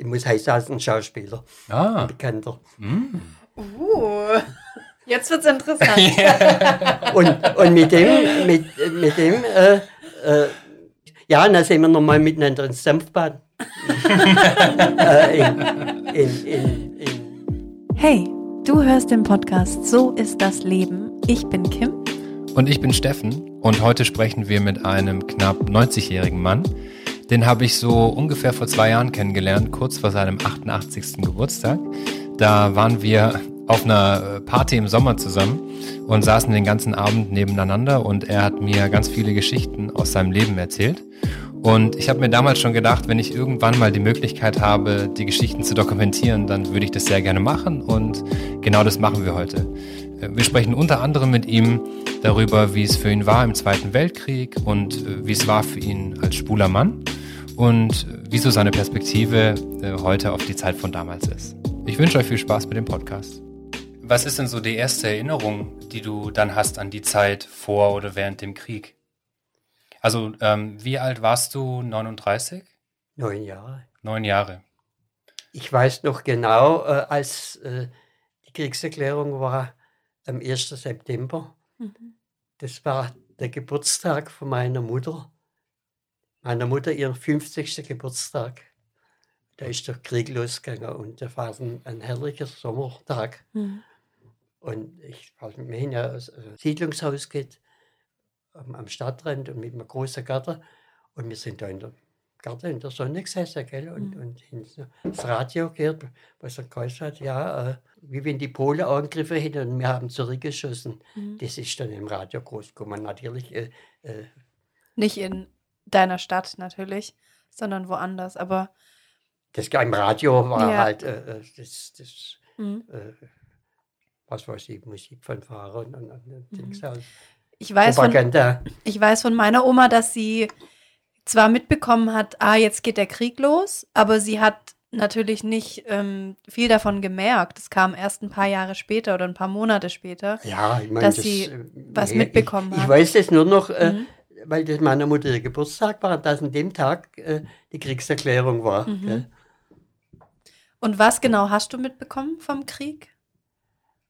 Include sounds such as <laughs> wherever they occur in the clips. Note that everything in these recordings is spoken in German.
ich muss heißen als ein Schauspieler, Ah. ein bekannter. Uh, jetzt wird's interessant. <laughs> Und, und mit dem, mit, mit dem, äh, äh, ja, dann sind wir nochmal miteinander ins Senfbad. <laughs> äh, in, in, in, in, Hey, du hörst den Podcast So ist das Leben. Ich bin Kim. Und ich bin Steffen und heute sprechen wir mit einem knapp 90-jährigen Mann. Den habe ich so ungefähr vor zwei Jahren kennengelernt, kurz vor seinem 88. Geburtstag. Da waren wir auf einer Party im Sommer zusammen und saßen den ganzen Abend nebeneinander und er hat mir ganz viele Geschichten aus seinem Leben erzählt. Und ich habe mir damals schon gedacht, wenn ich irgendwann mal die Möglichkeit habe, die Geschichten zu dokumentieren, dann würde ich das sehr gerne machen und genau das machen wir heute. Wir sprechen unter anderem mit ihm darüber, wie es für ihn war im Zweiten Weltkrieg und äh, wie es war für ihn als schwuler Mann und wieso seine Perspektive äh, heute auf die Zeit von damals ist. Ich wünsche euch viel Spaß mit dem Podcast. Was ist denn so die erste Erinnerung, die du dann hast an die Zeit vor oder während dem Krieg? Also, ähm, wie alt warst du? 39? neun Jahre. Neun Jahre. Ich weiß noch genau, äh, als äh, die Kriegserklärung war am 1. September. Das war der Geburtstag von meiner Mutter. Meiner Mutter ihren 50. Geburtstag. Da ist der Krieg losgegangen und das war ein, ein herrlicher Sommertag. Und ich war mit mir in ein äh, Siedlungshaus geht, am, am Stadtrand und mit einem großen Garten. Und wir sind da in der Garten in der Sonne gesessen, gell? Und, und hinten das Radio gehört, was er geheißen hat, ja, äh, wie wenn die Polen angegriffen hätten und wir haben zurückgeschossen. Das ist dann im Radio groß gekommen. Natürlich, äh, äh, Nicht in deiner Stadt natürlich, sondern woanders. Aber das im Radio war Ja. halt äh, äh, das, das mhm. äh, was weiß ich, Musik von Fahrern und, und, Dings halt. ich, weiß von, Propaganda. ich weiß von meiner Oma, dass sie zwar mitbekommen hat, ah, jetzt geht der Krieg los, aber sie hat natürlich nicht ähm, viel davon gemerkt. Es kam erst ein paar Jahre später oder ein paar Monate später. Ja, ich meine, dass das, sie äh, was mitbekommen ich, hat. Ich weiß das nur noch, äh, Mhm. Weil das meiner Mutter ihr Geburtstag war, dass an dem Tag äh, die Kriegserklärung war. Mhm. Und was genau hast du mitbekommen vom Krieg?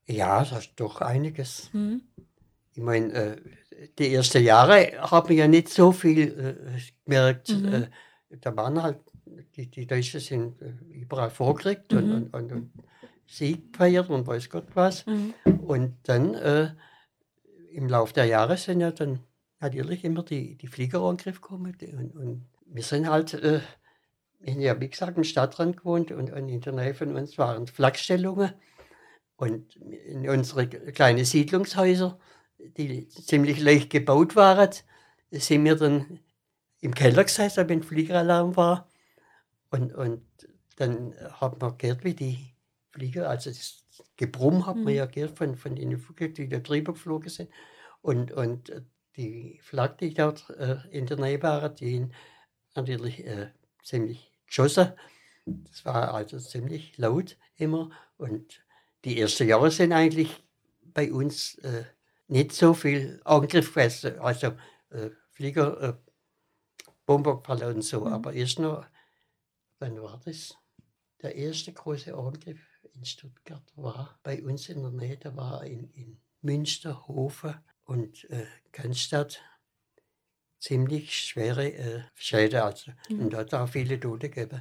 Ja, das ist doch einiges. Mhm. Ich meine, äh, die ersten Jahre haben ja nicht so viel äh, gemerkt. Mhm. Äh, da waren halt, die, die Deutschen sind äh, überall vorgerückt und, Mhm. und, und, und Sieg gefeiert und weiß Gott was. Mhm. Und dann äh, im Laufe der Jahre sind ja dann natürlich immer die, die Fliegerangriffe gekommen. die- Und, und wir sind halt, äh, haben ja wie gesagt im Stadtrand gewohnt und, und in der Nähe von uns waren Flakstellungen. Und in unsere kleinen Siedlungshäuser, die ziemlich leicht gebaut waren, sind wir dann im Keller gesessen, wenn Fliegeralarm war. Und, und dann hat man gehört, wie die Flieger, also das Gebrumm hat man Mhm. ja gehört von, von den Vögeln, die da drüber geflogen sind. Und, und die Flagge, die dort äh, in der Nähe waren, die natürlich äh, ziemlich geschossen. Das war also ziemlich laut immer. Und die ersten Jahre sind eigentlich bei uns äh, nicht so viel Angriff gewesen. Also äh, Flieger, äh, Bomberfall und so. Mhm. Aber erst noch, wann war das? Der erste große Angriff in Stuttgart war bei uns in der Nähe, der war in, in Münsterhofen und äh, Cannstatt. Ziemlich schwere äh, Schäden, also. Mhm. Und da hat es auch viele Tote gegeben.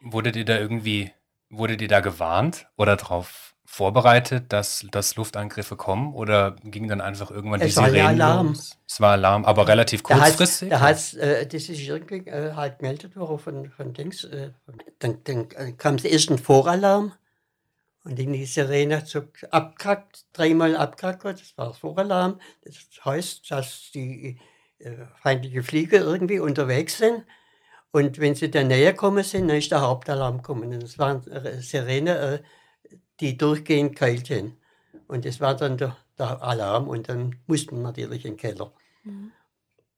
Wurdet ihr da irgendwie, wurdet ihr da gewarnt oder darauf vorbereitet, dass, dass Luftangriffe kommen oder ging dann einfach irgendwann die Es war ja Sirenen Alarm. los? Es war Alarm, aber relativ Da hat's- kurzfristig? Da hat's, äh, das ist irgendwie äh, halt gemeldet worden von, von Dings. Äh, dann dann äh, kam es erst ein Voralarm und in die Sirene hat so abgekackt, dreimal abgekackt, das war Voralarm. Das heißt, dass die äh, feindliche Flieger irgendwie unterwegs sind. Und wenn sie dann näher kommen sind, dann ist der Hauptalarm gekommen. Und das waren äh, Sirene, äh, die durchgehend keilten. Und das war dann der, der Alarm und dann mussten wir natürlich in den Keller.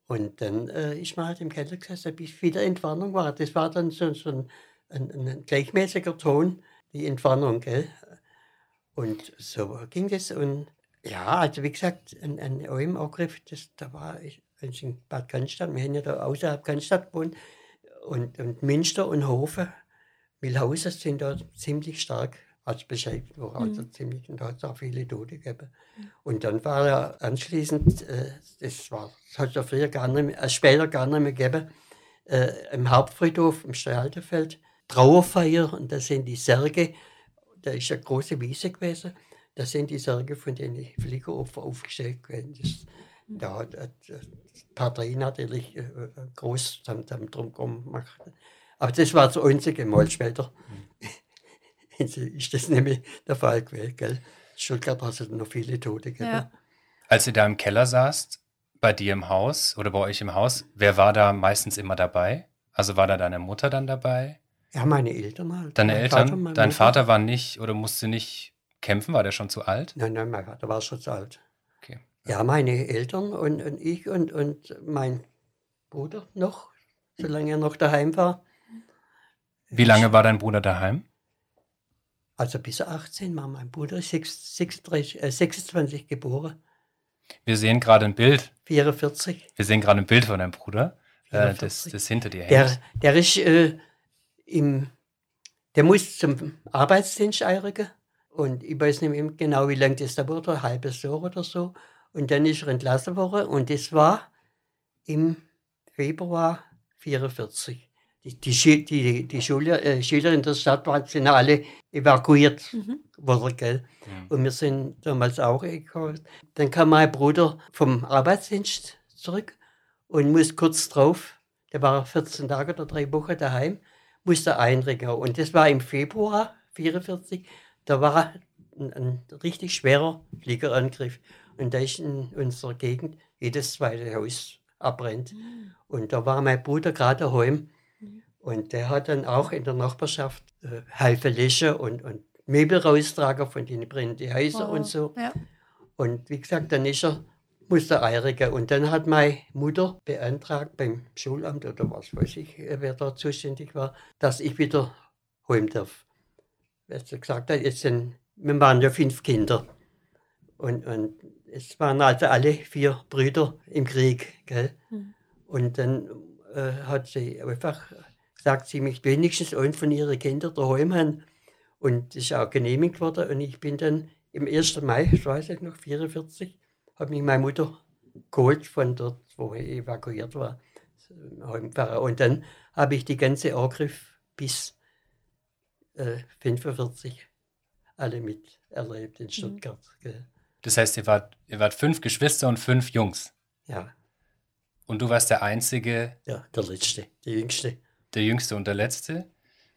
Und dann äh, ist man halt im Keller gesessen, bis wieder Entwarnung war. Das war dann so, so ein, ein, ein gleichmäßiger Ton, die Entwarnung, gell? Und so ging das. Und ja, also wie gesagt, ein, ein OM-Angriff, das, da war ich in Bad Cannstatt, wir haben ja da außerhalb Cannstatt gewohnt, und, und Münster und Hofe. Milhausen sind da ziemlich stark als beschäftigt worden, also ziemlich, und da hat es auch viele Tote gegeben. Und dann war er anschließend, äh, das war, das hat es ja früher gar nicht mehr, äh, später gar nicht mehr gegeben, äh, im Hauptfriedhof im Steinhaltefeld, Trauerfeier, und da sind die Särge, da ist eine große Wiese gewesen, da sind die Särge von den Fliegeropfern aufgestellt gewesen. Das, da hat hat, die Partei natürlich äh, äh, groß drum, gemacht. Aber das war das einzige Mal später. ist das nämlich der Fall gewesen, gell? Stuttgart hat es noch viele Tote gegeben. Ja. Als ihr da im Keller saßt, bei dir im Haus oder bei euch im Haus, wer war da meistens immer dabei? Also war da deine Mutter dann dabei? Ja, meine Eltern halt. Deine Mein Eltern? Vater, Dein Mutter. Vater war nicht oder musste nicht kämpfen? War der schon zu alt? Nein, nein, mein Vater war schon zu alt. Okay. Ja, meine Eltern und, und ich und, und mein Bruder noch, solange er noch daheim war. Wie lange war dein Bruder daheim? Also bis er 18 war. Mein Bruder ist 6 36, äh, 26 geboren. Wir sehen gerade ein Bild. 44. Wir sehen gerade ein Bild von deinem Bruder, äh, das, 44. das hinter dir hängt. Der, der ist äh, im, der muss zum Arbeitsdienst einrücken. Und ich weiß nicht mehr genau, wie lange das da wurde, ein halbes Jahr oder so. Und dann ist er entlassen worden. Und das war im Februar 44. Die, die, die, die Schüler, äh, Schüler in der Stadt waren, sind alle evakuiert Mhm. worden, gell? Mhm. Und wir sind damals auch gekommen. Dann kam mein Bruder vom Arbeitsdienst zurück und muss kurz drauf, der war 14 Tage oder drei Wochen daheim, musste einrücken. Und das war im Februar 44, da war ein, ein richtig schwerer Fliegerangriff. Und da ist in unserer Gegend jedes zweite Haus abbrennt. Und da war mein Bruder gerade daheim. Und der hat dann auch in der Nachbarschaft äh, halbe Löcher und, und Möbel raustragen von den brennenden Häusern und so. Ja. Und wie gesagt, dann ist er, musste. Und dann hat meine Mutter beantragt beim Schulamt oder was weiß ich, äh, wer da zuständig war, dass ich wieder heim darf. Weil sie gesagt hat, jetzt sind, wir waren ja fünf Kinder. Und, und es waren also alle vier Brüder im Krieg. Gell? Mhm. Und dann äh, hat sie einfach gesagt, sie möchte wenigstens einen von ihren Kindern daheim haben. Und das ist auch genehmigt worden. Und ich bin dann im 1. Mai, ich weiß ich noch, 44, hat mich meine Mutter geholt von dort, wo ich evakuiert war. Und dann habe ich die ganze Angriff bis äh, 45 alle miterlebt in Stuttgart. gell. Das heißt, ihr wart, ihr wart fünf Geschwister und fünf Jungs. Ja, Und du warst der Einzige, ja, der Letzte, der Jüngste. der Jüngste und der Letzte.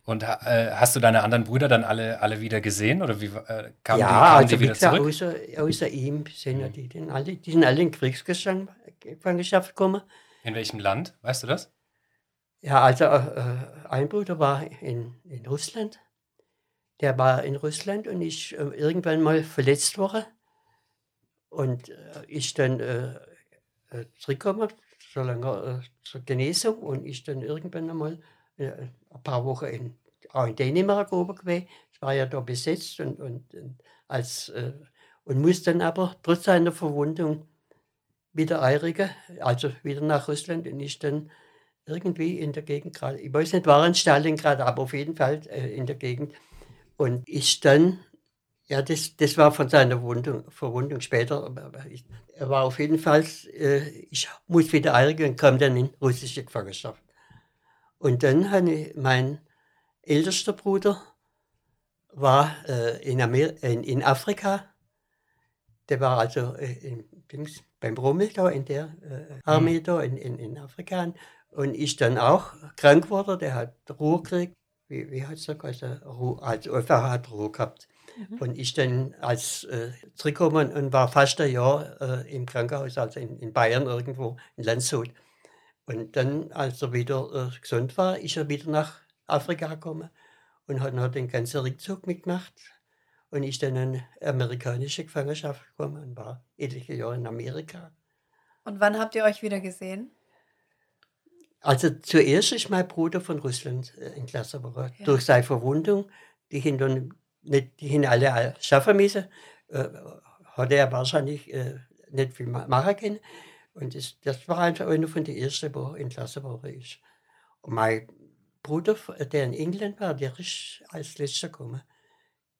Und äh, hast du deine anderen Brüder dann alle, alle wieder gesehen? Oder wie äh, kamen, ja, die, kamen also die wie wieder gesagt, zurück? außer, außer ihm sind ja die, die, alle, die sind alle in Kriegsgefangenschaft gekommen. In welchem Land? Weißt du das? Ja, also äh, ein Bruder war in, in Russland. Der war in Russland und ist äh, irgendwann mal verletzt worden. Und äh, ist dann äh, äh, zurückgekommen, solange äh, zur Genesung und ist dann irgendwann einmal äh, ein paar Wochen in, auch in Dänemark oben gewesen. Es war ja da besetzt und, und, und, als, äh, und muss dann aber trotz seiner Verwundung wieder einrücken, also wieder nach Russland und ist dann irgendwie in der Gegend gerade, ich weiß nicht, war in Stalingrad, aber auf jeden Fall äh, in der Gegend. Und ist dann, ja, das, das war von seiner Wundung, Verwundung später, ich, er war auf jeden Fall, äh, ich muss wieder einrücken und kam dann in russische Gefangenschaft. Und dann habe ich, mein ältester Bruder war äh, in, in, in Afrika, der war also äh, in, beim Rommel da, in der äh, Armee da in, in, Afrika. Und ist dann auch krank geworden, der hat Ruhe gekriegt, wie, wie hat es gesagt, Ruhe, also einfach hat Ruhe gehabt. Und ist dann als äh, zurückgekommen und war fast ein Jahr äh, im Krankenhaus, also in, in Bayern irgendwo, in Landshut. Und dann, als er wieder äh, gesund war, ist er wieder nach Afrika gekommen und hat noch den ganzen Rückzug mitgemacht und ist dann in amerikanische Gefangenschaft gekommen und war etliche Jahre in Amerika. Und wann habt ihr euch wieder gesehen? Also zuerst ist mein Bruder von Russland äh, entlassen worden. Ja. Durch seine Verwundung, die ihn dann nicht, die ihn alle all schaffen müssen, äh, hat er wahrscheinlich äh, nicht viel ma- machen können. Und das, das war einfach einer von den ersten, der entlassen worden ist. Und mein Bruder, der in England war, der ist als letzter gekommen.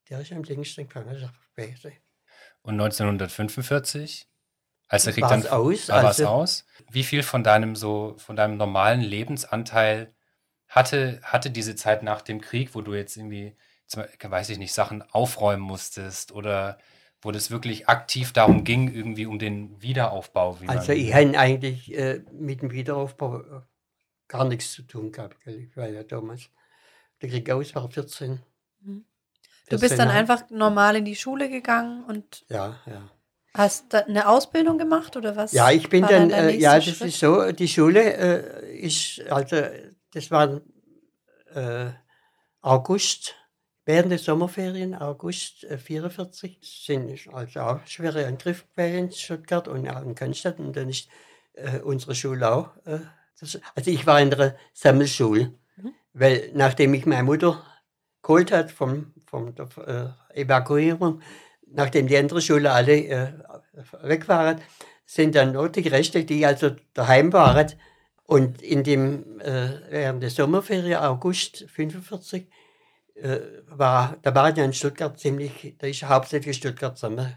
Der ist am längsten gefangen. Und 1945, als der Krieg War's dann aus, war also- aus. Wie viel von deinem so von deinem normalen Lebensanteil hatte hatte diese Zeit nach dem Krieg, wo du jetzt irgendwie, weiß ich nicht, Sachen aufräumen musstest oder wo das wirklich aktiv darum ging, irgendwie um den Wiederaufbau? Wie Also ich habe eigentlich äh, mit dem Wiederaufbau äh, gar nichts zu tun gehabt. Gell? Ich war ja damals, der Krieg aus war 14. Mhm. Du bist dann 14,5. einfach normal in die Schule gegangen und Ja, ja. hast da eine Ausbildung gemacht oder was? Ja, ich bin dann, der äh, ja, das Schritt? ist so, die Schule äh, ist, also, das war äh, August, während der Sommerferien, August äh, 44, sind also auch schwere Angriffe in Stuttgart und auch in Cannstatt und dann ist äh, unsere Schule auch, äh, das, also ich war in der Sammelschule, Mhm. weil nachdem ich meine Mutter geholt hat vom, vom der äh, Evakuierung, nachdem die andere Schule alle äh, weg waren, sind dann nur die Reste, die also daheim waren. Und in dem, äh, während der Sommerferien, August 45, äh, war, da waren ja in Stuttgart ziemlich, da ist hauptsächlich Stuttgart zusammen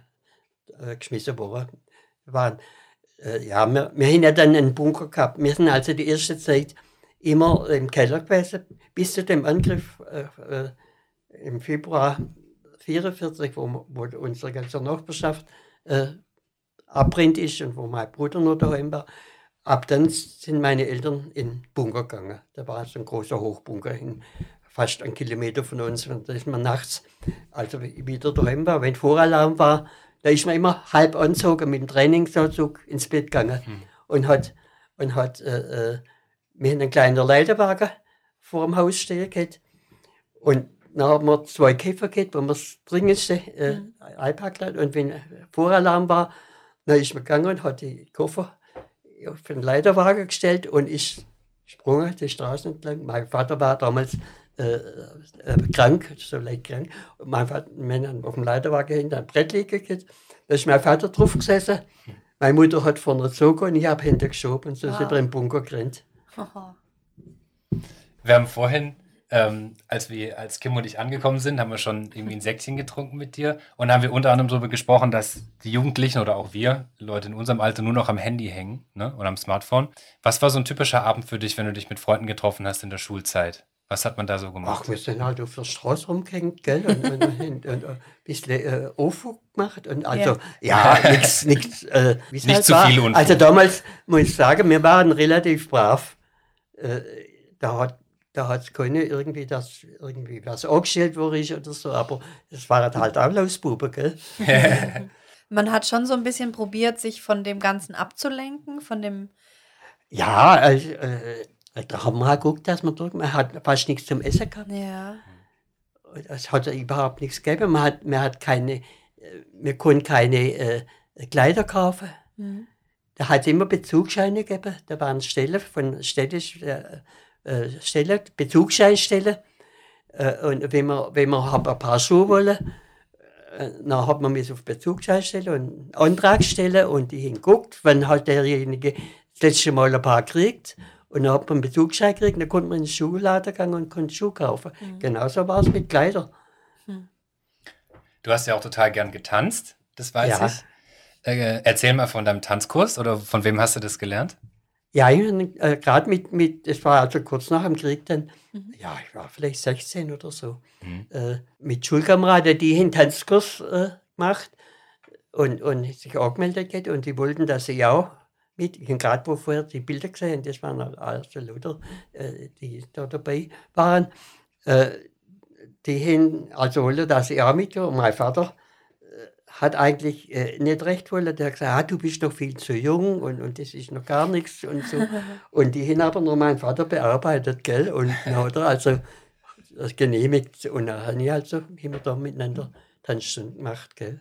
äh, geschmissen worden. Wir waren, äh, ja, wir, wir haben ja dann einen Bunker gehabt. Wir sind also die erste Zeit immer im Keller gewesen, bis zu dem Angriff äh, äh, im Februar 44, wo, wo unsere ganze Nachbarschaft äh, abbrennt ist und wo mein Bruder noch daheim war. Ab dann sind meine Eltern in den Bunker gegangen. Da war so ein großer Hochbunker, in, fast einen Kilometer von uns. Und da ist man nachts, also wieder daheim war, wenn Voralarm war, da ist man immer halb anzogen mit dem Trainingsanzug ins Bett gegangen und hat, und hat äh, äh, wir haben einen kleinen Leiterwagen vor dem Haus stehen gehabt. Und dann haben wir zwei Käfer gehabt, wo wir das Dringendste äh, Mhm. einpackt hat. Und wenn Voralarm war, dann ist man gegangen und hat die Koffer auf den Leiterwagen gestellt und ist gesprungen die Straße entlang. Mein Vater war damals krank, so leicht krank. Und mein Vater, haben auf dem Leiterwagen hinter einem Brett liegen gehabt. Da ist mein Vater drauf gesessen. Meine Mutter hat vorne gezogen und ich habe hinter geschoben und so Wow. sind wir im Bunker gerannt. <laughs> Wir haben vorhin, ähm, als wir als Kim und ich angekommen sind, haben wir schon irgendwie ein Säckchen getrunken mit dir und haben wir unter anderem darüber gesprochen, dass die Jugendlichen oder auch wir, Leute in unserem Alter, nur noch am Handy hängen ne, oder am Smartphone. Was war so ein typischer Abend für dich, wenn du dich mit Freunden getroffen hast in der Schulzeit? Was hat man da so gemacht? Ach, wir sind halt auf der Straße rumgehängt, gell? Und, und, und, und ein bisschen äh, Unfug gemacht. Und also, ja, nichts, <laughs> nichts, äh, wie es Nicht halt zu war. viel Unfug. Also damals muss ich sagen, wir waren relativ brav. Äh, da hat da hat's keine irgendwie, dass irgendwie was angestellt wurde oder so, aber es waren halt auch Lausbuben, gell? <laughs> Man hat schon so ein bisschen probiert, sich von dem Ganzen abzulenken, von dem. Ja, also, äh, da haben wir halt geguckt, dass man drücken. Man hat fast nichts zum Essen gehabt. Ja. Es hat überhaupt nichts gegeben. Man hat, man hat keine, äh, wir konnten keine äh, Kleider kaufen. Mhm. Da hat es immer Bezugsscheine gegeben. Da waren Stellen von städtisch, äh, äh, Stellen, Bezugsscheinstellen. Äh, und wenn man, wenn man ein paar Schuhe wollen, äh, dann hat man mich auf Bezugsscheinstellen und einen Antrag stellen und die haben geguckt, wenn halt derjenige das letzte Mal ein paar kriegt. Und dann hat man einen Bezugsschein gekriegt, dann konnte man in den Schuhladen gehen und konnte Schuhe kaufen. Genauso war es mit Kleidern. Du hast ja auch total gern getanzt, das weiß Ja. ich. Äh, erzähl mal von deinem Tanzkurs oder von wem hast du das gelernt? Ja, ich, äh, gerade mit, mit, das war also kurz nach dem Krieg dann, Mhm. ja, ich war vielleicht 16 oder so, Mhm. äh, mit Schulkameraden, die einen Tanzkurs äh, gemacht und, und sich angemeldet hat und die wollten, dass ich auch mit, ich habe gerade wo vorher die Bilder gesehen, das waren also Leute, die da dabei waren, die haben also wollten, dass ich auch mit und mein Vater hat eigentlich äh, nicht recht wollen. Der hat gesagt, ah, du bist noch viel zu jung und, und das ist noch gar nichts und so. <laughs> und die haben aber nur meinen Vater bearbeitet, gell? Und dann hat er also das genehmigt und dann haben wir also wir da miteinander Tanzstunden gemacht, gell?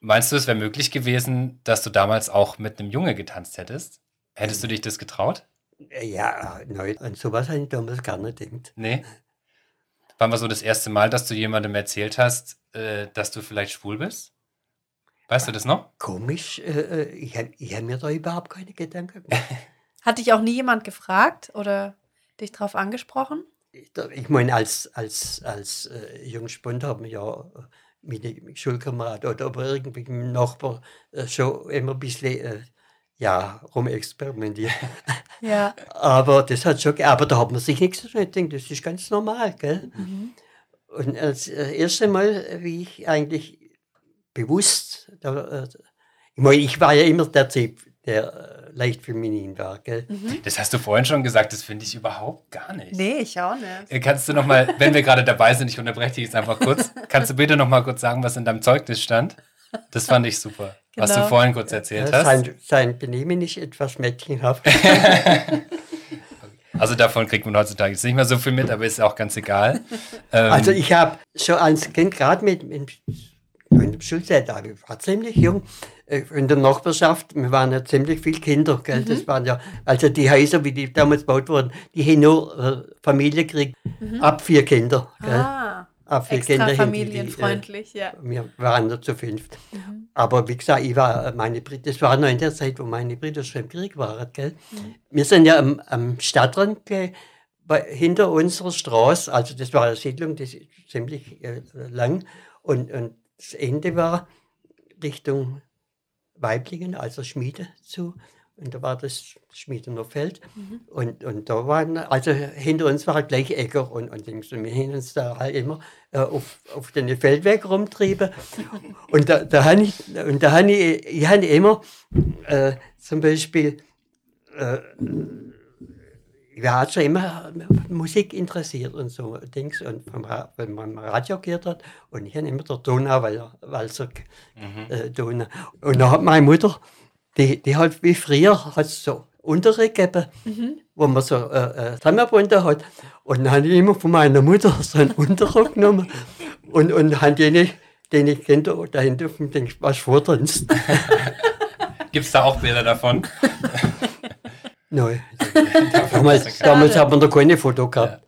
Meinst du, es wäre möglich gewesen, dass du damals auch mit einem Junge getanzt hättest? Hättest du dich das getraut? Äh, Ja, nein, an sowas habe ich damals gar nicht gedacht. Nee. Wann war so das erste Mal, dass du jemandem erzählt hast, äh, dass du vielleicht schwul bist? Weißt du das noch? Komisch, äh, äh, ich habe ich hab mir da überhaupt keine Gedanken gemacht. <laughs> Hat dich auch nie jemand gefragt oder dich drauf angesprochen? ich meine, als, als, als äh, Jungspund haben wir ja äh, mit dem Schulkamerad oder aber irgendwie mit dem Nachbar äh, schon immer ein bisschen äh, ja, rumexperimentiert. Ja. <laughs> aber das hat schon, aber da hat man sich nichts gedacht, das ist ganz normal, gell? Und als äh, erste Mal, wie ich eigentlich bewusst, da, ich meine, ich war ja immer der Typ, der äh, leicht feminin war, gell? Das hast du vorhin schon gesagt, das finde ich überhaupt gar nicht. Nee, ich auch nicht. Äh, Kannst du noch mal, wenn wir gerade dabei sind, ich unterbreche dich jetzt einfach kurz, <laughs> kannst du bitte noch mal kurz sagen, was in deinem Zeugnis stand? Das fand ich super, was du Genau. vorhin kurz erzählt Ja, hast. sein, sein Benehmen ist etwas mädchenhaft. <laughs> Also davon kriegt man heutzutage jetzt nicht mehr so viel mit, aber ist auch ganz egal. Ähm, Also ich habe schon als Kind gerade mit, mit in der Schulzeit, da ich war ziemlich jung, äh, in der Nachbarschaft, wir waren ja ziemlich viele Kinder, gell? das waren ja, also die Häuser, wie die damals gebaut wurden, die haben nur äh, Familie gekriegt, ab vier Kinder. Gell? Ah, ab vier extra Kinder die- familienfreundlich, ja. Die, äh, wir waren nur zu fünft. Aber wie gesagt, ich war, äh, meine das war noch in der Zeit, wo meine Brüder schon im Krieg waren. Gell? Wir sind ja am, am Stadtrand gell, bei, hinter unserer Straße, also das war eine Siedlung, das ist ziemlich äh, lang. Und, und das Ende war Richtung Weiblingen, also Schmiede zu. Und da war das Schmiedener Feld. Und, und da waren, also hinter uns war gleich Äcker und, und wir haben uns da halt immer äh, auf, auf den Feldweg rumtrieben. <laughs> Und da, da habe ich, und da habe ich, ich habe immer äh, zum Beispiel, äh, ich war schon immer Musik interessiert und so Dings. Und vom wenn man Radio gehört hat, und ich habe immer der Donauwalzer Walzer, äh, Donau. Und da hat meine Mutter, die, die hat wie früher hat so Unterricht gegeben, wo man so äh, äh, zusammengebunden hat. Und dann habe ich immer von meiner Mutter so einen Unterricht <laughs> genommen und, und habe denen, denen Kinder dahinter gedacht, was vortanzt. <laughs> Gibt es da auch Bilder davon? <laughs> Nein. <laughs> damals, damals hat man da keine Foto gehabt.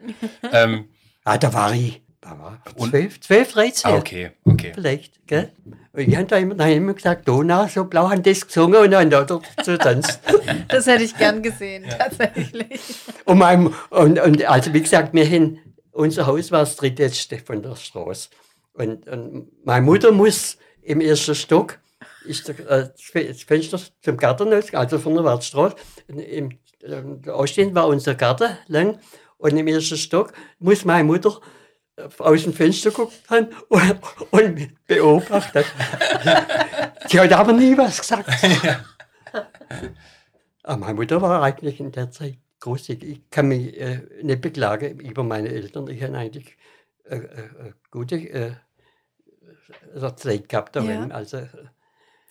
ähm, Ah, da war ich, da war ich Und- zwölf, zwölf, dreizehn. ah, okay, okay. Vielleicht, gell? Und ich habe da immer, dann hab immer gesagt, Donau, so blau haben das gesungen und dann da dazu tanzt. <laughs> Das hätte ich gern gesehen, tatsächlich. Und, mein, und, und also wie gesagt, wir haben, unser Haus war das drittletzte von der Straße. Und, und meine Mutter muss im ersten Stock, ist der, äh, das Fe- das Fenster zum Garten, also von der Wartstraße, im, ähm, ausstehend war unser Garten lang und im ersten Stock muss meine Mutter äh, aus dem Fenster gucken haben und, und beobachtet. Sie <laughs> hat aber nie was gesagt. Aber meine Mutter war eigentlich in der Zeit großzügig. Ich kann mich äh, nicht beklagen über meine Eltern. Ich habe eigentlich äh, äh, äh, gute äh, äh, Zeit gehabt. Ja. Also,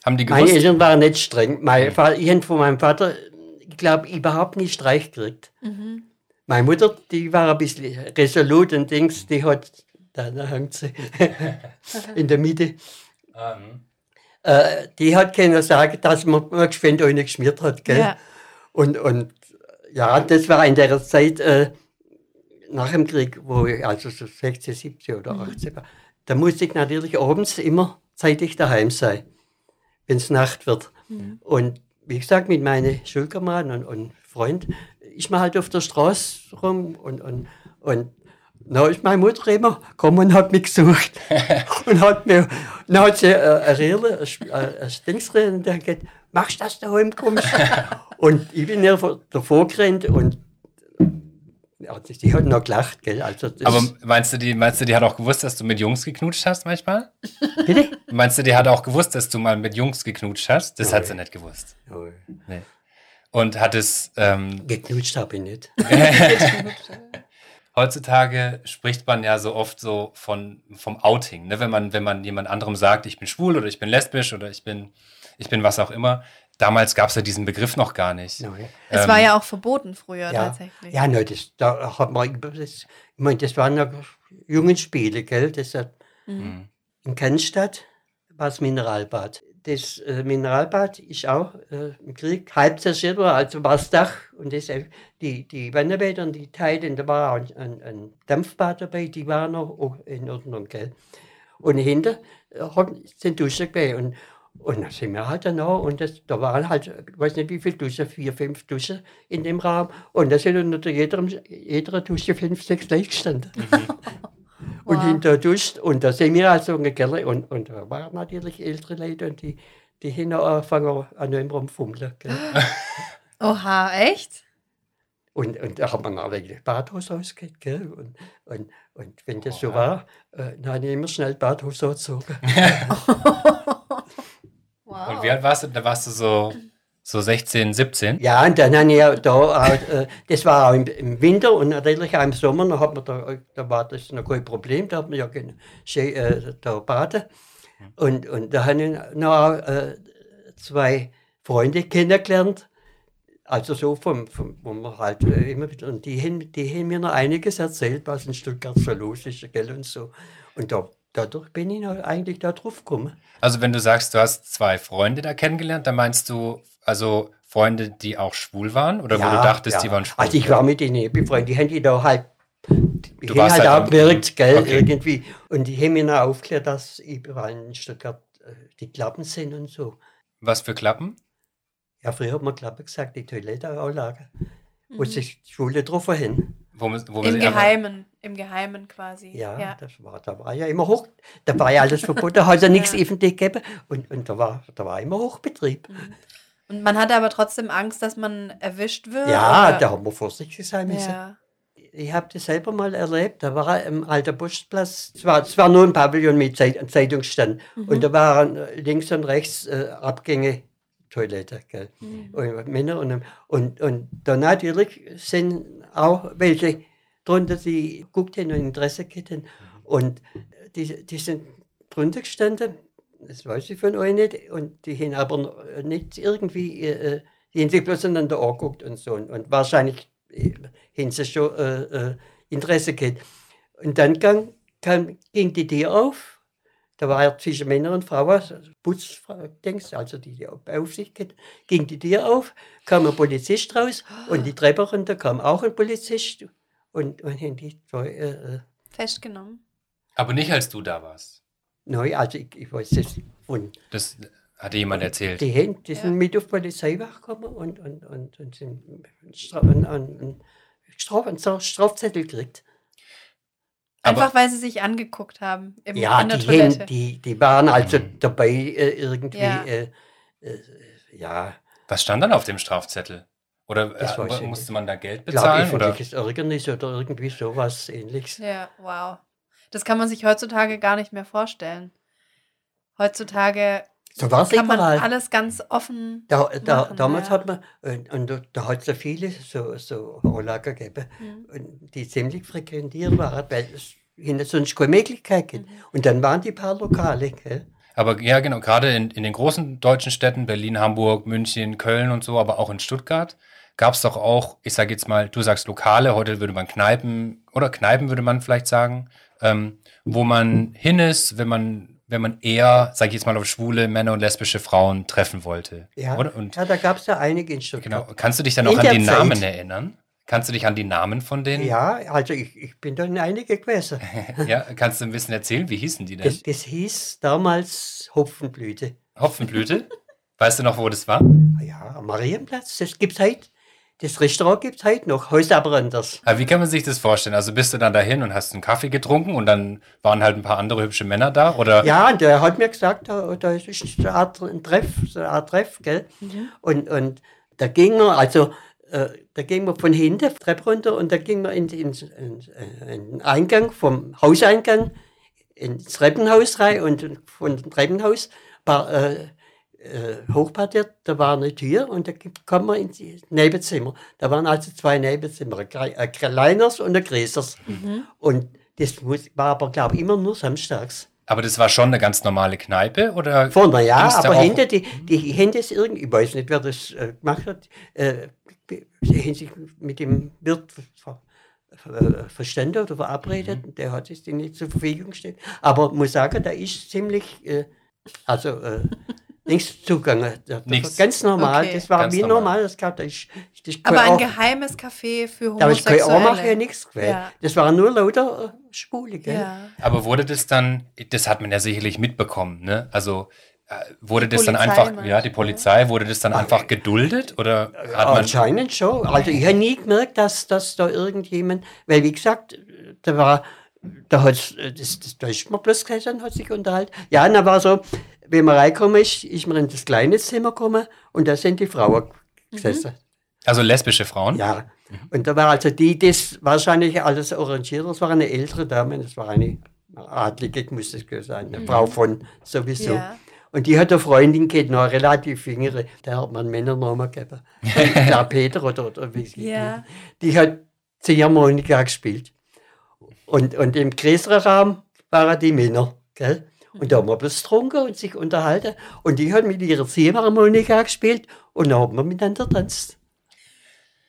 Haben die meine gewusst? Eltern waren nicht streng. Mein Vater, ich habe von meinem Vater, ich glaube, überhaupt nicht Streich gekriegt. Meine Mutter, die war ein bisschen resolut und Dings, die hat, da hängt sie, <laughs> in der Mitte, Ähm, äh, die hat können sagen, dass man man geschwind geschmiert hat. Gell? Ja. Und, und ja, das war in der Zeit äh, nach dem Krieg, wo ich also so 16, 17 oder 18 war. Da musste ich natürlich abends immer zeitig daheim sein, wenn es Nacht wird. Und wie gesagt, mit meinen Schulkameraden und, und Freund ist man halt auf der Straße rum und, und, und na ist meine Mutter immer gekommen und hat mich gesucht. <laughs> und hat mir, dann hat sie äh, eine Rille, ein Sp- äh, ein Dingsrille, und hat gesagt, machst du das daheim kommst? <laughs> und ich bin ihr vor- davor gerannt und die, hat noch gelacht, gell? Also aber meinst du, die, meinst du, die hat auch gewusst, dass du mit Jungs geknutscht hast manchmal? bitte? Meinst du, die hat auch gewusst, dass du mal mit Jungs geknutscht hast? Das hat sie nicht gewusst. Nee. Und hat es, ähm, Geknutscht habe ich nicht. <laughs> heutzutage spricht man ja so oft so von, vom Outing, ne? wenn, man, wenn man jemand anderem sagt, ich bin schwul oder ich bin lesbisch oder ich bin, ich bin was auch immer. Damals gab es ja diesen Begriff noch gar nicht. Nein. Es war ja auch verboten früher Ja, tatsächlich. ja nein, das, da hat man, das, ich meine, das waren noch Jungenspiele, gell? Das hat, Mhm. In Cannstatt war das Mineralbad. Das äh, Mineralbad ist auch äh, im Krieg halb zerstört worden, also war das Dach und das, äh, die, die Wanderbäder und die Teile, da war auch ein, ein, ein Dampfbad dabei, die waren noch in Ordnung, gell? Und hinter äh, sind Duschen gewesen. Und, Und dann sind wir halt dann noch, und das, da waren halt, ich weiß nicht wie viele Duschen, vier, fünf Duschen in dem Raum. Und da sind unter jeder, jeder Dusche fünf, sechs Leute gestanden. <laughs> und Wow. in der Dusche, und da sind wir also Keller, und, und da waren natürlich ältere Leute, und die, die haben auch angefangen an dem rumfummeln. <laughs> Oha, echt? Und, und da haben wir noch ein Badhaus ausgehört, gell? Und, und, und wenn das so war, äh, dann habe ich immer schnell Badhaus angezogen. <laughs> wow. Und wie alt warst du? Da warst du so, so 16, 17? Ja, und dann habe ich da auch, äh, das war auch im, Winter und natürlich auch im Sommer, da, hat man da, da war das noch kein Problem, da hat man ja können, schön, äh, da baden. Und, und da habe ich noch äh, zwei Freunde kennengelernt, also so vom, vom wo man halt äh, immer wieder, und die haben, die haben mir noch einiges erzählt, was in Stuttgart so los ist, gell, und so. Und da, dadurch bin ich noch eigentlich da drauf gekommen. Also wenn du sagst, du hast zwei Freunde da kennengelernt, dann meinst du also Freunde, die auch schwul waren? Oder wo du dachtest, die waren schwul? Also ich war mit denen befreundet, die haben die da halt, haben warst halt halt auch am- gewirkt, gell, Okay. irgendwie. Und die haben mir noch aufgeklärt, dass überall in Stuttgart äh, die Klappen sind und so. Was für Klappen? Ja, früher hat man Klappe gesagt, die Toiletteanlage, Mhm. wo sich die Schwule drauf hin. Wo, wo Im Geheimen, im Geheimen quasi. Ja, ja. Das war, da war ja immer hoch, da war ja alles verboten, da hat ja nichts <laughs> öffentlich gegeben. Und, und da, war, da war immer Hochbetrieb. Und man hatte aber trotzdem Angst, dass man erwischt wird. Ja, oder? da haben wir vorsichtig sein müssen. ja. Ich habe das selber mal erlebt. Da war im alter Postplatz, es war, es war nur ein Pavillon mit Zeit, Zeitungsstand. Und da waren links und rechts äh, Abgänge, Toilette. Gell? Und Männer und, und, und da natürlich sind auch welche drunter, die geguckt haben und Interesse gehabt haben. Und die, die sind drunter gestanden, das weiß ich von euch nicht, und die haben aber noch nicht irgendwie, äh, die haben sich bloß einander angeguckt und so. Und, wahrscheinlich äh, haben sie schon äh, äh, Interesse gehabt. Und dann gang, kam, ging die Tür auf, da war zwischen Männern und Frauen, Putzdenkst, also die die Aufsicht hatten, ging die Tür auf, kam ein Polizist raus und die Treppe runter kam auch ein Polizist und, und haben die zwei, äh, Festgenommen. Aber nicht, als du da warst. neu, also ich, ich weiß es von, Das hatte jemand erzählt. die, haben, die sind Ja. mit auf die Polizeiwache gekommen und, und, und, und sind einen Stra- einen, einen, Straf, einen Strafzettel gekriegt. Aber- Einfach weil sie sich angeguckt haben im, Ja, in der die, Toilette. haben, die, die waren also dabei äh, irgendwie, Ja. äh, äh, ja, Was stand dann auf dem Strafzettel? Oder äh, musste man da Geld bezahlen? Oder? öffentliches Ärgernis oder irgendwie sowas ähnliches. Ja, wow. Das kann man sich heutzutage gar nicht mehr vorstellen. Heutzutage So kann man überall. alles ganz offen. Da, da, machen, damals ja. hat man, und, und da, hat es ja viele so, so Anlagen gegeben, Mhm. die ziemlich frequentiert waren, weil es ihnen sonst keine Möglichkeit gibt. Mhm. Und dann waren die paar Lokale. Gell? Aber ja, genau, gerade in, in den großen deutschen Städten, Berlin, Hamburg, München, Köln und so, aber auch in Stuttgart, gab es doch auch, ich sage jetzt mal, du sagst Lokale, heute würde man Kneipen, oder Kneipen würde man vielleicht sagen, ähm, wo man hin ist, wenn man, wenn man eher, sage ich jetzt mal, auf schwule Männer und lesbische Frauen treffen wollte. Ja? Und ja da gab es ja einige in genau, Stuttgart. kannst du dich dann auch In an die Zeit. Namen erinnern? Kannst du dich an die Namen von denen? Ja, also ich, ich bin da in einige gewesen. <laughs> ja. Kannst du ein bisschen erzählen, wie hießen die denn? Das, das hieß damals Hopfenblüte. Hopfenblüte? <laughs> Weißt du noch, wo das war? Ja, am Marienplatz, das gibt's heute. Das Restaurant gibt es heute noch, heute aber anders. Aber wie kann man sich das vorstellen? Also bist du dann dahin und hast einen Kaffee getrunken und dann waren halt ein paar andere hübsche Männer da? Oder Ja, und der hat mir gesagt, da, da ist so eine Art ein Treff, so eine Art Treff, gell? Und, und da ging man, also äh, da ging man von hinten, Treppe runter, und da ging man in, in, in, in den Eingang, vom Hauseingang ins Treppenhaus rein und von dem Treppenhaus war äh, äh, hochpartiert, da war eine Tür und da kam man ins Nebenzimmer. Da waren also zwei Nebenzimmer, ein klei- ein kleineres und ein größeres. Und das muss, war aber, glaube ich, immer nur samstags. aber das war schon eine ganz normale Kneipe? Oder Vorne ja, aber hinter, die, die Hände ist irgendwie, ich weiß nicht, wer das äh, gemacht hat, äh, sie haben sich mit dem Wirt ver, ver, verstanden oder verabredet, Mhm. der hat es denen nicht zur Verfügung gestellt. Aber ich muss sagen, da ist ziemlich, äh, also äh, <laughs> nichts. Da- da Nichts. war Ganz normal, Okay. das war Ganz wie normal. normal, das gab da das ist Aber ein Auch- geheimes Café für da ist kein Ohrmacher, ja Homosexuelle. nichts. Ja. Das waren nur lauter äh, Schwule, gell? Ja. Aber wurde das dann, das hat man ja sicherlich mitbekommen, ne? Also Wurde Die das dann Polizei einfach, meinst ja, die Polizei, wurde das dann einfach geduldet oder hat man, Anscheinend schon. Also ich habe nie gemerkt, dass, dass da irgendjemand, weil wie gesagt, da war, da hat das, das, da ist man bloß gesessen und hat sich unterhalten. Ja, und da war so, wenn man reingekommen ist, ist man in das kleine Zimmer gekommen und da sind die Frauen gesessen. also lesbische Frauen? Ja. Und da war also die, das wahrscheinlich alles arrangiert, das war eine ältere Dame, das war eine adlige, muss das sein, eine Frau von sowieso. Ja. Und die hat eine Freundin gehabt, noch eine relativ jüngere, der hat man einen Männernamen gegeben. <laughs> der Peter oder, oder wie sie Ja. Die hat Ziehharmonika gespielt. Und, und im größeren Raum waren die Männer. Gell? Und da haben wir bloß getrunken und sich unterhalten. Und die hat mit ihrer Ziehharmonika gespielt und dann haben wir miteinander tanzt.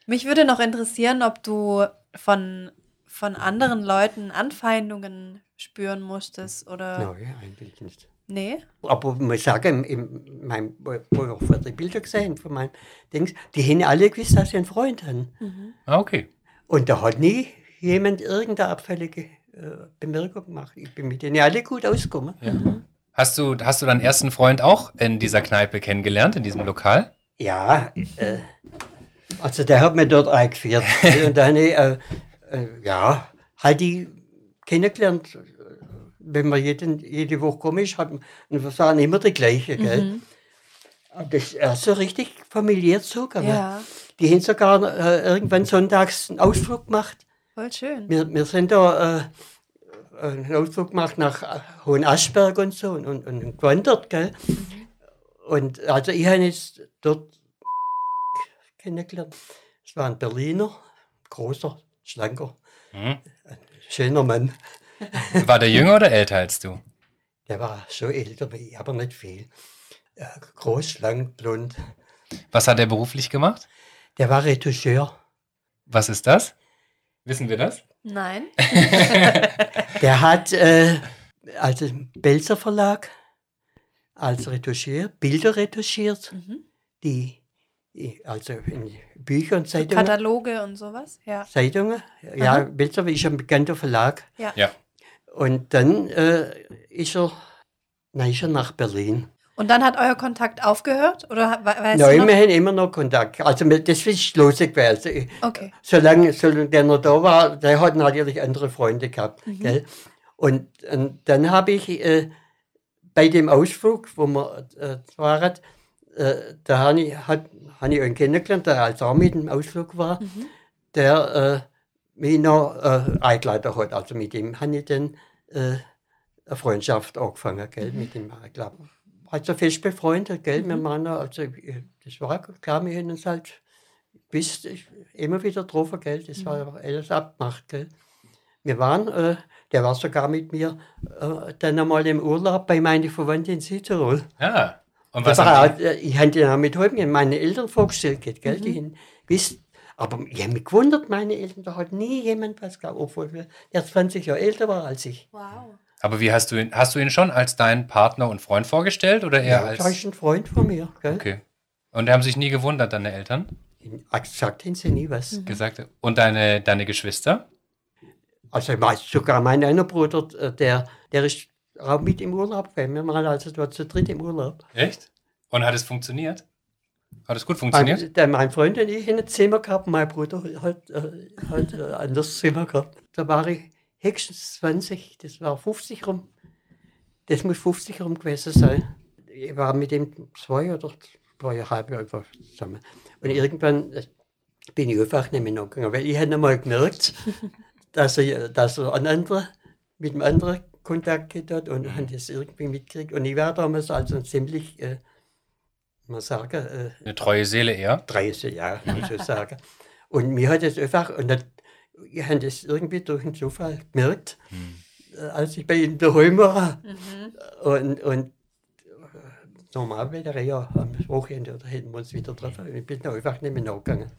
Mich würde noch interessieren, ob du von, von anderen Leuten Anfeindungen spüren musstest oder. Nein, eigentlich nicht. Nee? Aber ich muss sagen, in meinem, wo ich auch vor die Bilder gesehen von meinem Dings, die haben alle gewusst, dass sie einen Freund haben. Ah, okay. Und da hat nie jemand irgendeine abfällige äh, Bemerkung gemacht. Ich bin mit denen alle gut ausgekommen. Hast du, hast du deinen ersten Freund auch in dieser Kneipe kennengelernt, in diesem Lokal? Ja, äh, also der hat mir dort eingeführt. <laughs> und dann, äh, äh, ja, halt die kennengelernt. Wenn man jeden, jede Woche komisch hat, und wir waren immer die gleiche, gell? Aber Das ist so richtig familiär zugegangen. Ja, Die haben sogar äh, irgendwann sonntags einen Ausflug gemacht. Voll schön. Wir, wir sind da äh, einen Ausflug gemacht nach äh, Hohen Aschberg und so und, und, und gewandert, gell? Und also ich habe jetzt dort <laughs> kennengelernt. Es war ein Berliner, großer, schlanker, Mhm. schöner Mann. <laughs> War der jünger oder älter als du? Der war schon älter wie ich, aber nicht viel. Äh, groß, schlank, blond. Was hat er beruflich gemacht? Der war Retoucheur. Was ist das? Wissen wir das? Nein. <laughs> Der hat äh, also im Belzer Verlag als Retouchier Bilder retuschiert, Mhm. die, die also in Bücher und So Zeitungen. Kataloge und sowas. Ja. Zeitungen. Ja, Belzer ist ein bekannter Verlag. Ja. Ja. Und dann äh, ist er, na, ist er nach Berlin. Und dann hat euer Kontakt aufgehört? Oder we- weißt noch? haben immer noch Kontakt. Also das ist. Also, ich- Okay. solange, solange der noch da war, der hat natürlich andere Freunde gehabt. Mhm. Und, und dann habe ich äh, bei dem Ausflug, wo wir äh, waren, äh, da habe ich, hat, hab ich einen kennengelernt, der als auch mit dem Ausflug war, Mhm. der äh, mich noch äh, eingeladen hat. Also mit dem habe ich dann äh, eine Freundschaft angefangen, gell, mit dem eingeladen. Also fest befreundet, gell, wir waren noch, also das war klar, wir haben uns halt bis immer wieder getroffen, gell, das war alles abgemacht, gell. Wir waren, äh, der war sogar mit mir äh, dann einmal im Urlaub bei meinen Verwandten in Südtirol. Ja. Und was war, die? ich habe den auch mit heim, meine Eltern vorgestellt, gell, die haben gewusst, aber ich habe mich gewundert, meine Eltern, da hat nie jemand was gehabt, obwohl der 20 Jahre älter war als ich. Wow. Aber wie hast du ihn, hast du ihn schon als deinen Partner und Freund vorgestellt oder eher Ja, als. das ist ein Freund von mir, gell. Okay. Und haben sich nie gewundert, deine Eltern? Gesagt haben sie nie was. Gesagt. Und deine, deine Geschwister? Also ich weiß sogar mein einer Bruder, äh, der, der ist auch mit im Urlaub gewesen. Wir waren also dort zu dritt im Urlaub. Echt? Und hat es funktioniert? Hat es gut funktioniert? Mein, der, mein Freund und ich haben ein Zimmer gehabt, mein Bruder hat, äh, hat ein anderes Zimmer gehabt. Da war ich höchstens 20, das war 50 rum. Das muss 50 rum gewesen sein. Ich war mit ihm zwei oder zweieinhalb Jahre einfach zusammen. Und irgendwann äh, bin ich einfach nicht mehr nachgegangen, weil ich habe einmal gemerkt, <laughs> dass er, dass er einen anderen, mit einem anderen Kontakt gehabt hat und habe das irgendwie mitgekriegt. Und ich war damals also ziemlich, äh, man sagen, äh, Eine treue Seele eher? 30 Jahre, muss ich <laughs> sagen. Und mir hat es einfach, und dann, ich habe das irgendwie durch einen Zufall gemerkt, äh, als ich bei ihm daheim war. Und, und äh, normal wäre ja am Wochenende oder hätten wir uns wieder treffen. Und ich bin da einfach nicht mehr nachgegangen.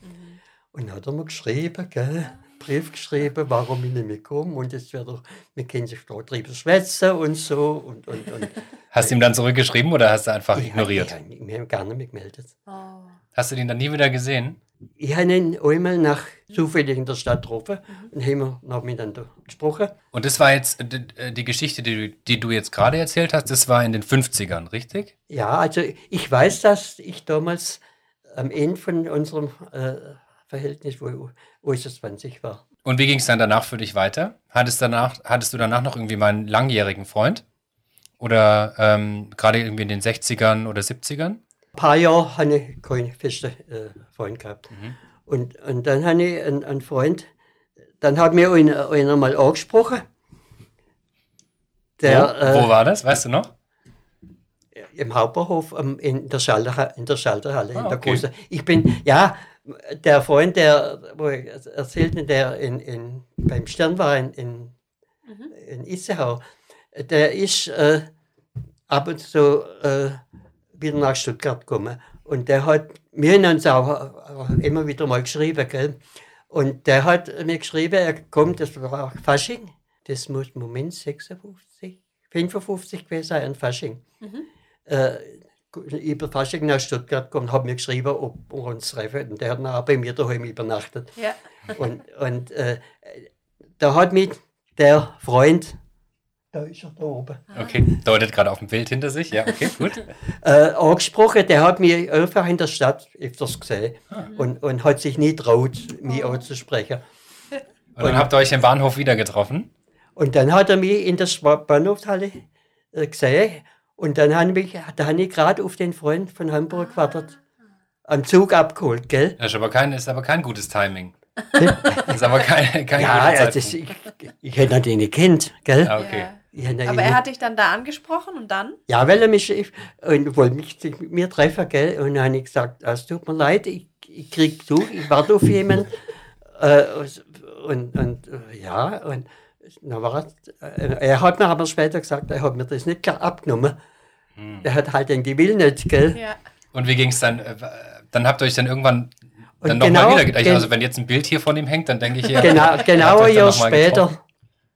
Und dann hat er mir geschrieben, gell, Brief geschrieben, warum ich nicht mehr komme. Und jetzt wird er, wir können sich da drüber schwätzen und so. Und, und, und <laughs> Hast du ihm dann zurückgeschrieben oder hast du einfach ich, ignoriert? Ich, ich, wir haben gar nicht mehr gemeldet. Oh. Hast du den dann nie wieder gesehen? Ich habe ihn einmal nach zufällig in der Stadt getroffen und haben wir noch miteinander gesprochen. Und das war jetzt äh, äh, die Geschichte, die, du- die du jetzt gerade erzählt hast, das war in den 50ern, richtig? Ja, also ich weiß, dass ich damals am Ende von unserem äh, Verhältnis, wo, wo ich so 20 war. Und wie ging es dann danach für dich weiter? Hattest, danach, hattest du danach noch irgendwie mal einen langjährigen Freund? Oder ähm, gerade irgendwie in den 60ern oder 70ern? Ein paar Jahre habe ich keinen festen äh, Freund gehabt. Und, und dann habe ich einen, einen Freund, dann hat mir einer, einer mal angesprochen. Der, wo, wo äh, war das? Weißt du noch? im Hauptbahnhof ähm, in, der Schalter, in der Schalterhalle, Ah, in der okay. großen. Ich bin, ja, der Freund, der, wo ich erzählte, der in, in, beim Stern war in, in, in Itzehoe, der ist äh, ab und zu äh, wieder nach Stuttgart gekommen. Und der hat, wir haben uns auch auch immer wieder mal geschrieben, gell? Und der hat mir geschrieben, er kommt, das war auch Fasching, das muss Moment 56, 55 gewesen sein, ein Fasching äh, über Fasching nach Stuttgart kommt, hat mir geschrieben, ob wir uns treffen. Und der hat dann auch bei mir daheim übernachtet. Ja. Und, und äh, da hat mich der Freund, da ist er da oben, Okay, deutet gerade auf dem Bild hinter sich. Ja, okay, <laughs> gut. äh, angesprochen. Der hat mich einfach in der Stadt öfters gesehen und, und hat sich nie traut, mich anzusprechen. Und dann habt ihr euch im Bahnhof wieder getroffen. Und dann hat er mich in der Bahnhofshalle äh, gesehen. Und dann habe ich, da habe ich gerade auf den Freund von Hamburg gewartet. Am Zug abgeholt, gell? Das ist aber kein, ist aber kein gutes Timing. <laughs> Das ist aber kein, kein Ja, guter ja das, Zeitpunkt. ich, ich hätte ihn nicht kennt, gell? Ah, okay. Ja. Hätte ihn Aber er hat dich dann da angesprochen und dann? ja, weil er mich ich- und wollte mich mit mir treffen, gell? Und dann habe ich gesagt, "Ah, es tut mir leid, ich, ich krieg Besuch, ich warte auf jemanden. <laughs> äh, und, und äh, ja, und dann war er, äh, er hat mir aber später gesagt, er hat mir das nicht klar abgenommen. Hm. Er hat halt den Gewill nicht, gell? Ja. Und wie ging es dann? äh, Dann habt ihr euch dann irgendwann dann nochmal genau- wieder gedacht. Also wenn jetzt ein Bild hier von ihm hängt, dann denke ich ja. Genau, <laughs> genau ein Jahr später getroffen.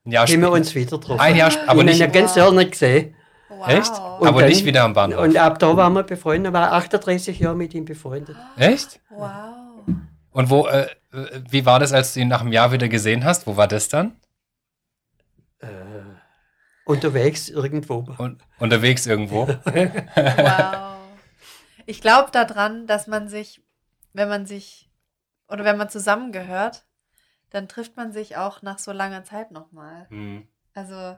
Ein Jahr haben wir später. uns wieder getroffen. Ein Jahr, sp- aber ich nicht, habe ihn ganz Jahr nicht gesehen. Wow. echt? Und Aber dann- nicht wieder am Bahnhof. Und ab da waren wir befreundet, war 38 Jahre mit ihm befreundet. echt? Wow. Und wo, äh, äh, wie war das, als du ihn nach einem Jahr wieder gesehen hast? Wo war das dann? Äh, unterwegs irgendwo. Und, unterwegs irgendwo. <laughs> Wow. Ich glaube daran, dass man sich, wenn man sich oder wenn man zusammengehört, dann trifft man sich auch nach so langer Zeit nochmal. Hm. Also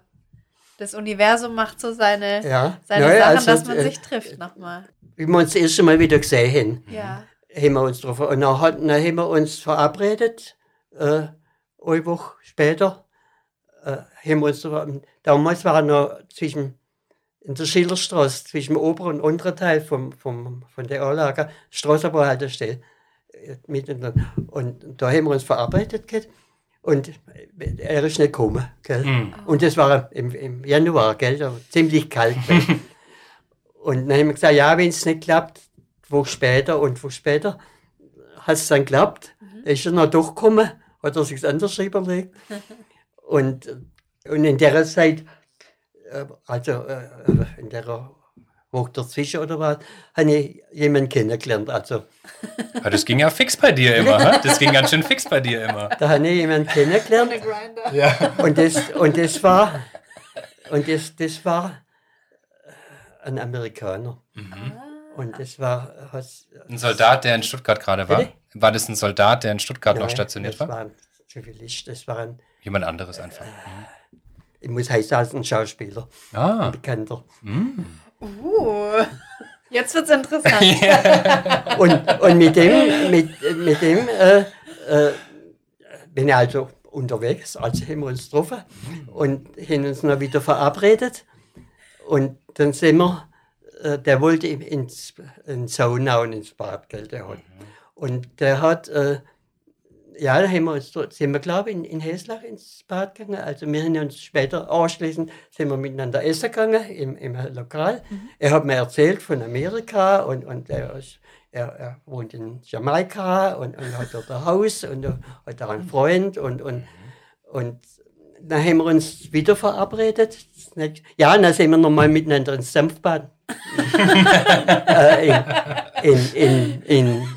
das Universum macht so seine, Ja, seine Naja, Sachen, also, dass man äh, sich trifft nochmal. Wie wir uns das erste Mal wieder gesehen haben, Ja. haben wir uns getroffen. Und dann, hat, dann haben wir uns verabredet, äh, eine Woche später, äh, haben wir uns, getroffen. damals war noch zwischen, in der Schillerstraße, zwischen dem oberen und unteren Teil vom, vom, von der Anlage, Straßenbahnhaltestelle. Miteinander. Und da haben wir uns verabredet gehabt. Und er ist nicht gekommen. Gell? Hm. Und das war im, im Januar, gell? Da war ziemlich kalt. Gell? <laughs> und dann haben wir gesagt, ja, wenn es nicht klappt, Woche später und Woche später hat es dann geklappt. Da ist er noch durchgekommen, hat er sich anders überlegt. <laughs> und, und in der Zeit, äh, also äh, in der Woche dazwischen oder was, habe ich jemanden kennengelernt. Also Aber <laughs> das ging ja fix bei dir immer. hä? Das ging ganz schön fix bei dir immer. da habe ich jemanden kennengelernt. Ja. <laughs> Und das, und das war, und das, das war ein Amerikaner. Und das war, was, Ein Soldat, der in Stuttgart gerade war. Bitte? War das ein Soldat, der in Stuttgart noch Nein, stationiert das war? war ein Zivilist, das war ein, Jemand anderes einfach. Mhm. ich muss heißen als ein Schauspieler, Ah. ein Bekannter. Uh. Jetzt wird's interessant. <laughs> Und, und mit dem, mit, mit dem äh, äh, bin ich also unterwegs, also haben wir uns getroffen und haben uns noch wieder verabredet. Und dann sind wir, äh, der wollte ins, ins Sauna und ins Bad, gell, der hat. Und der hat, äh, ja, da haben wir uns, dort- sind wir, glaube ich, in, in Heslach ins Bad gegangen. Also wir haben uns später anschließend, sind wir miteinander essen gegangen im, im Lokal. Er hat mir erzählt von Amerika und, und er, ist, er, er wohnt in Jamaika und, und hat dort ein Haus und hat da einen Freund und, und, und dann haben wir uns wieder verabredet. Ja, dann sind wir nochmal miteinander ins Senfbad. <laughs> äh, in, in, in, in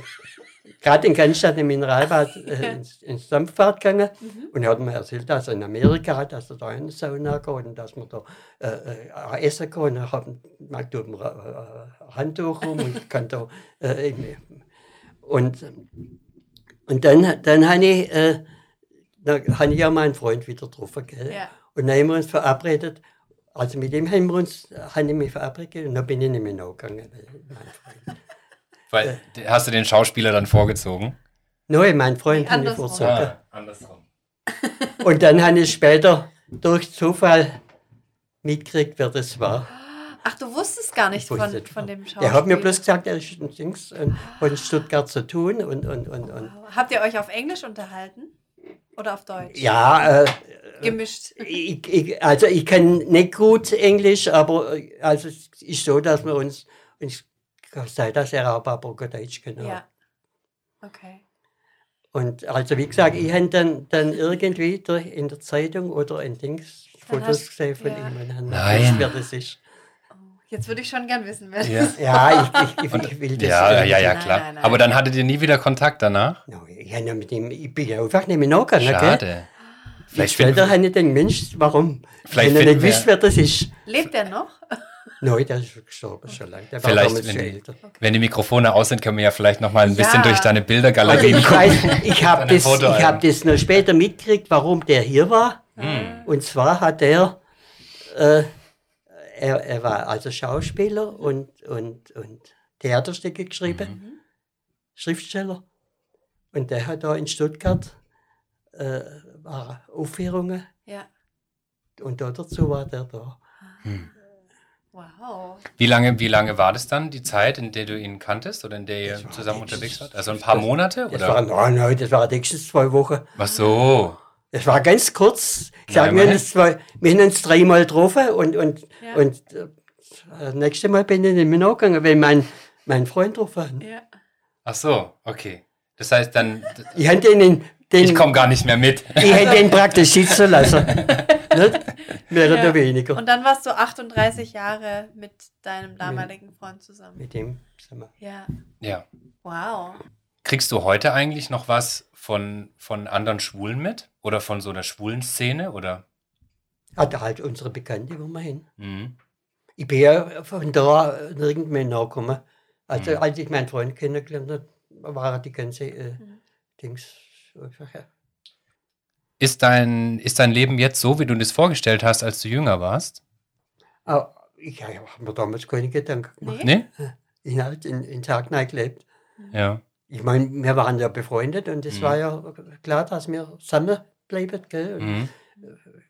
gerade in Cannstatt im Mineralbad <laughs> äh, ins, ins Dampfbad gegangen und er hat mir erzählt, dass er in Amerika hat, dass er da in die Sauna geht und dass man da äh, äh, essen kann. Und er hat man tut ein äh, Handtuch rum und kann da <laughs> äh, und und dann, dann habe ich, äh, da habe ich ja meinen Freund wieder getroffen? Ja. Und dann haben wir uns verabredet. Also mit dem haben wir uns, habe ich mich verabredet und dann bin ich nicht mehr nachgegangen. weil Mein Freund. Weil, hast du den Schauspieler dann vorgezogen? Nein, mein Freund Nee, habe ich andersrum. vorgezogen. andersrum. <laughs> Und dann habe ich später durch Zufall mitgekriegt, wer das war. Ach, du wusstest gar nicht Ich von, von dem Schauspieler. Er hat mir bloß gesagt, er ist in Dings und hat in Stuttgart zu tun. Und, und, und, und. Habt ihr euch auf Englisch unterhalten? Oder auf Deutsch? Ja, äh, Gemischt. ich, ich, also ich kann nicht gut Englisch, aber äh, also es ist so, dass wir uns, uns er ein paar Brocken Deutsch kann. Ja. Okay. Und also wie gesagt, ich habe dann, dann irgendwie durch in der Zeitung oder in Dings Dann Fotos hast- gesehen von ja. ihm und habe Nein. wer das ist. Jetzt würde ich schon gern wissen, wer Ja. das ist. Ja, ich, ich, ich, ich will das. Ja, ja, ja, ja, Nein, klar. nein, nein. Aber dann hattet ihr nie wieder Kontakt danach? No, ich, ja mit ihm, ich bin ja einfach nicht mehr nachgegangen. Gell? Schade. Vielleicht Später finden, habe ich den Mensch, warum? Vielleicht Wenn er nicht wisst, wer das ist. Lebt er noch? Nein, der ist schon gestorben schon lange. Der war Vielleicht, wenn schon die- älter. wenn die Mikrofone aus sind, können wir ja vielleicht noch mal ein bisschen Ja. durch deine Also Bildergalerie ich gucken. weiß, ich habe das, ich hab das noch später mitgekriegt, warum der hier war. Hm. Und zwar hat er, äh, er, er war also Schauspieler und, und, und Theaterstücke geschrieben, Mhm. Schriftsteller. Und der hat da in Stuttgart äh, war Aufführungen Ja. und da dazu war der da. Wow. Wie lange, wie lange war das dann, die Zeit, in der du ihn kanntest oder in der ihr Das war zusammen nicht- unterwegs wart? Also ein paar Monate? Das Oder? war, nein, nein, das war nächstens zwei Wochen. Was so? Das war ganz kurz. Ich wir, uns zwei, wir haben uns dreimal getroffen und, und, Ja. und äh, das nächste Mal bin ich nicht mehr nachgegangen, weil mein, mein Freund drauf war. Ja. Ach so, okay. Das heißt dann, Ich habe den, den, ich komme gar nicht mehr mit. ich hab den praktisch sitzen lassen. <laughs> Nicht? Mehr oder Ja. weniger. Und dann warst du 38 Jahre mit deinem damaligen Freund zusammen. Mit dem zusammen. Ja. Ja. Wow. Kriegst du heute eigentlich noch was von, von anderen Schwulen mit? Oder von so einer schwulen Szene? Oder? Hat halt unsere Bekannte, wo wir hin. Mhm. Ich bin ja von da nirgends mehr nachgekommen. Also Mhm. als ich meinen Freund kennengelernt habe, war die ganze äh, Mhm. Dings. <laughs> Ist dein, ist dein Leben jetzt so, wie du das vorgestellt hast, als du jünger warst? Aber ich habe mir damals keine Gedanken gemacht. Nee? Ich habe in, in Tag gelebt. Ja. Ich meine, wir waren ja befreundet und es Mhm. war ja klar, dass wir zusammenbleiben. Gell? Und, Mhm.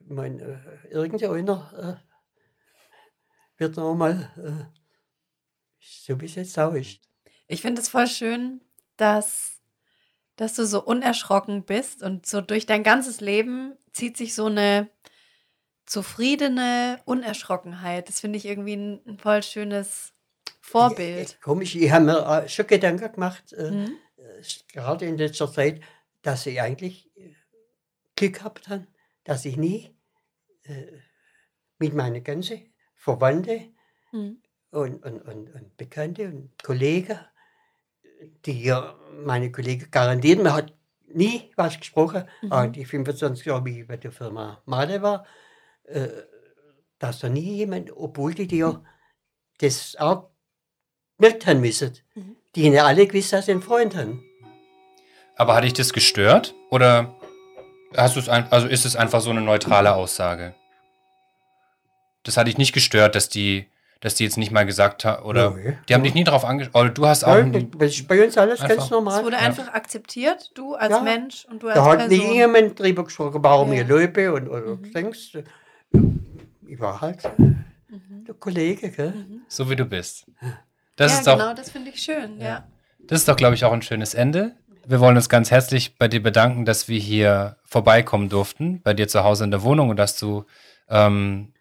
Ich meine, äh, irgendeiner äh, wird noch mal äh, so wie es jetzt auch ist. Ich finde es voll schön, dass, dass du so unerschrocken bist und so durch dein ganzes Leben zieht sich so eine zufriedene Unerschrockenheit. Das finde ich irgendwie ein, ein voll schönes Vorbild. Ja, komisch, ich habe mir äh, schon Gedanken gemacht, äh, Mhm. äh, gerade in letzter Zeit, dass ich eigentlich Glück gehabt habe, dass ich nie äh, mit meinen ganzen Verwandten Mhm. und, und, und, und Bekannte und Kollegen, die ja, meine Kollegen garantiert, man hat nie was gesprochen, aber Mhm. die 25 Jahre, wie ich bei der Firma Made war, äh, dass da nie jemand, obwohl die ja das auch gemerkt haben müssen, Mhm. die haben ja alle gewusst, dass sie einen Freund haben. Aber hat dich das gestört? Oder hast du es ein, also ist es einfach so eine neutrale Aussage? Das hat dich nicht gestört, dass die, dass die jetzt nicht mal gesagt haben, oder Nein. die haben dich nie darauf angesprochen, oder du hast auch Ja, nie, das ist bei uns alles Einfach. ganz Es normal. wurde Ja. einfach akzeptiert, du als Ja. Mensch und du als Da hat nie Person. jemand drüber gesprochen, warum Ja. ich lebe und, oder Mhm. denkst. Ich war halt Mhm. der Kollege, gell? Mhm. so wie du bist. Das ja, ist doch, genau, das finde ich schön. Ja. das ist doch, glaube ich, auch ein schönes Ende. Wir wollen uns ganz herzlich bei dir bedanken, dass wir hier vorbeikommen durften, bei dir zu Hause in der Wohnung und dass du ähm,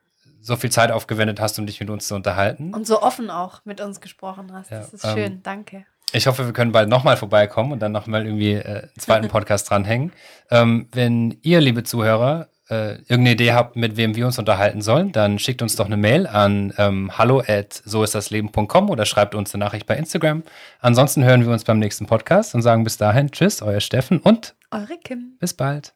so viel Zeit aufgewendet hast, um dich mit uns zu unterhalten. Und so offen auch mit uns gesprochen hast. Ja, das ist ähm, schön. Danke. Ich hoffe, wir können bald nochmal vorbeikommen und dann nochmal irgendwie äh, einen zweiten <laughs> Podcast dranhängen. Ähm, wenn ihr, liebe Zuhörer, äh, irgendeine Idee habt, mit wem wir uns unterhalten sollen, dann schickt uns doch eine Mail an ähm, hallo at so ist das Leben.com oder schreibt uns eine Nachricht bei Instagram. Ansonsten hören wir uns beim nächsten Podcast und sagen bis dahin Tschüss, euer Steffen und eure Kim. Bis bald.